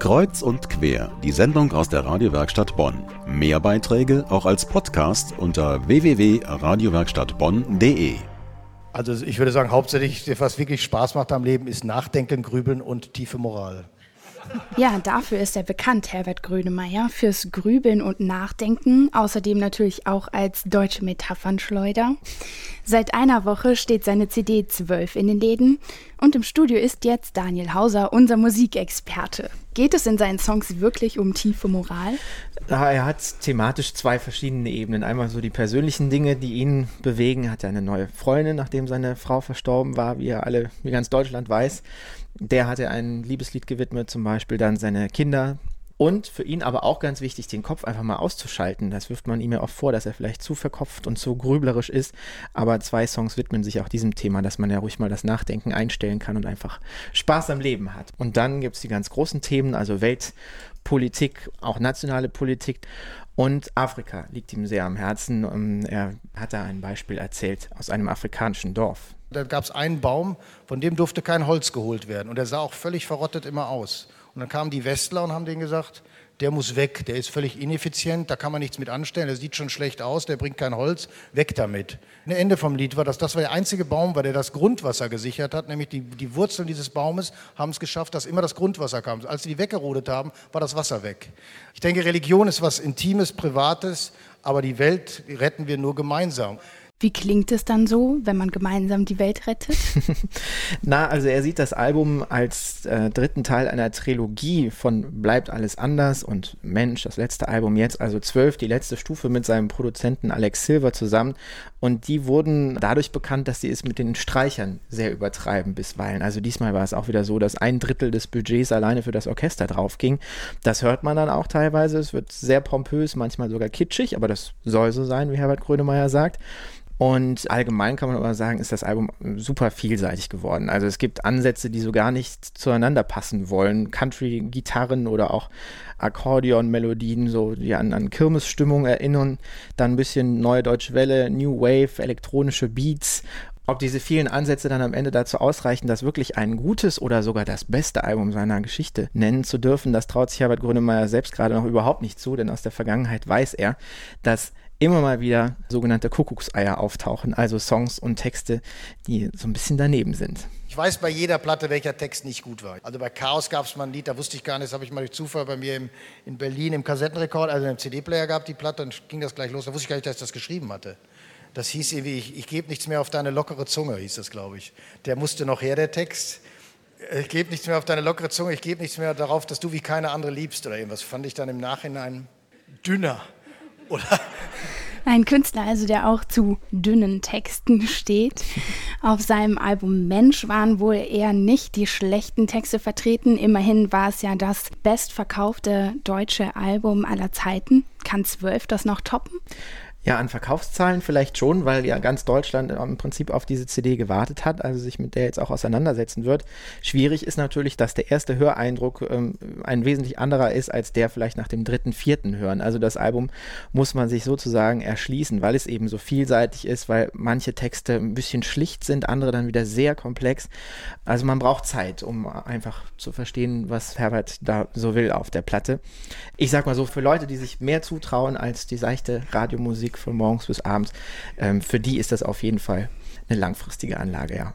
Kreuz und quer, die Sendung aus der Radiowerkstatt Bonn. Mehr Beiträge auch als Podcast unter www.radiowerkstattbonn.de. Also ich würde sagen, hauptsächlich, was wirklich Spaß macht am Leben, ist Nachdenken, Grübeln und tiefe Moral. Ja, dafür ist er bekannt, Herbert Grönemeyer, fürs Grübeln und Nachdenken, außerdem natürlich auch als deutsche Metaphernschleuder. Seit einer Woche steht seine CD 12 in den Läden und im Studio ist jetzt Daniel Hauser, unser Musikexperte. Geht es in seinen Songs wirklich um tiefe Moral? Er hat thematisch zwei verschiedene Ebenen. Einmal so die persönlichen Dinge, die ihn bewegen. Er hat ja eine neue Freundin, nachdem seine Frau verstorben war, wie er alle, wie ganz Deutschland weiß. Der hat er ein Liebeslied gewidmet, zum Beispiel dann seine Kinder. Und für ihn aber auch ganz wichtig, den Kopf einfach mal auszuschalten. Das wirft man ihm ja oft vor, dass er vielleicht zu verkopft und zu grüblerisch ist. Aber zwei Songs widmen sich auch diesem Thema, dass man ja ruhig mal das Nachdenken einstellen kann und einfach Spaß am Leben hat. Und dann gibt es die ganz großen Themen, also Weltpolitik, auch nationale Politik. Und Afrika liegt ihm sehr am Herzen. Ähm, er hat da ein Beispiel erzählt aus einem afrikanischen Dorf. Da gab es einen Baum, von dem durfte kein Holz geholt werden. Und der sah auch völlig verrottet immer aus. Und dann kamen die Westler und haben denen gesagt, der muss weg, der ist völlig ineffizient, da kann man nichts mit anstellen, der sieht schon schlecht aus, der bringt kein Holz, weg damit. Ein Ende vom Lied war, dass das war der einzige Baum war, der das Grundwasser gesichert hat, nämlich die, die Wurzeln dieses Baumes haben es geschafft, dass immer das Grundwasser kam. Als sie die weggerodet haben, war das Wasser weg. Ich denke, Religion ist was Intimes, Privates, aber die Welt retten wir nur gemeinsam. Wie klingt es dann so, wenn man gemeinsam die Welt rettet? Na, also er sieht das Album als äh, dritten Teil einer Trilogie von Bleibt alles anders und Mensch, das letzte Album jetzt, also zwölf, die letzte Stufe mit seinem Produzenten Alex Silver zusammen. Und die wurden dadurch bekannt, dass sie es mit den Streichern sehr übertreiben bisweilen. Also diesmal war es auch wieder so, dass ein Drittel des Budgets alleine für das Orchester drauf ging. Das hört man dann auch teilweise. Es wird sehr pompös, manchmal sogar kitschig, aber das soll so sein, wie Herbert Grönemeyer sagt. Und allgemein kann man aber sagen, ist das Album super vielseitig geworden. Also es gibt Ansätze, die so gar nicht zueinander passen wollen. Country-Gitarren oder auch Akkordeon-Melodien, so die an, an Kirmesstimmung erinnern. Dann ein bisschen neue deutsche Welle, New Wave, elektronische Beats ob diese vielen Ansätze dann am Ende dazu ausreichen, das wirklich ein gutes oder sogar das beste Album seiner Geschichte nennen zu dürfen, das traut sich Herbert Grönemeyer selbst gerade noch überhaupt nicht zu, denn aus der Vergangenheit weiß er, dass immer mal wieder sogenannte Kuckuckseier auftauchen, also Songs und Texte, die so ein bisschen daneben sind. Ich weiß bei jeder Platte, welcher Text nicht gut war. Also bei Chaos gab es mal ein Lied, da wusste ich gar nicht, das habe ich mal durch Zufall bei mir im, in Berlin im Kassettenrekord, also im CD-Player gehabt, die Platte, dann ging das gleich los, da wusste ich gar nicht, dass ich das geschrieben hatte. Das hieß irgendwie, ich, ich gebe nichts mehr auf deine lockere Zunge, hieß das, glaube ich. Der musste noch her, der Text. Ich gebe nichts mehr auf deine lockere Zunge, ich gebe nichts mehr darauf, dass du wie keine andere liebst oder irgendwas. Fand ich dann im Nachhinein dünner. Oder ein Künstler also, der auch zu dünnen Texten steht. Auf seinem Album Mensch waren wohl eher nicht die schlechten Texte vertreten. Immerhin war es ja das bestverkaufte deutsche Album aller Zeiten. Kann zwölf das noch toppen? Ja, an Verkaufszahlen vielleicht schon, weil ja ganz Deutschland im Prinzip auf diese CD gewartet hat, also sich mit der jetzt auch auseinandersetzen wird. Schwierig ist natürlich, dass der erste Höreindruck ähm, ein wesentlich anderer ist als der vielleicht nach dem dritten, vierten Hören. Also das Album muss man sich sozusagen erschließen, weil es eben so vielseitig ist, weil manche Texte ein bisschen schlicht sind, andere dann wieder sehr komplex. Also man braucht Zeit, um einfach zu verstehen, was Herbert da so will auf der Platte. Ich sag mal so, für Leute, die sich mehr zutrauen als die seichte Radiomusik, Musik von morgens bis abends. Ähm, für die ist das auf jeden Fall eine langfristige Anlage, ja.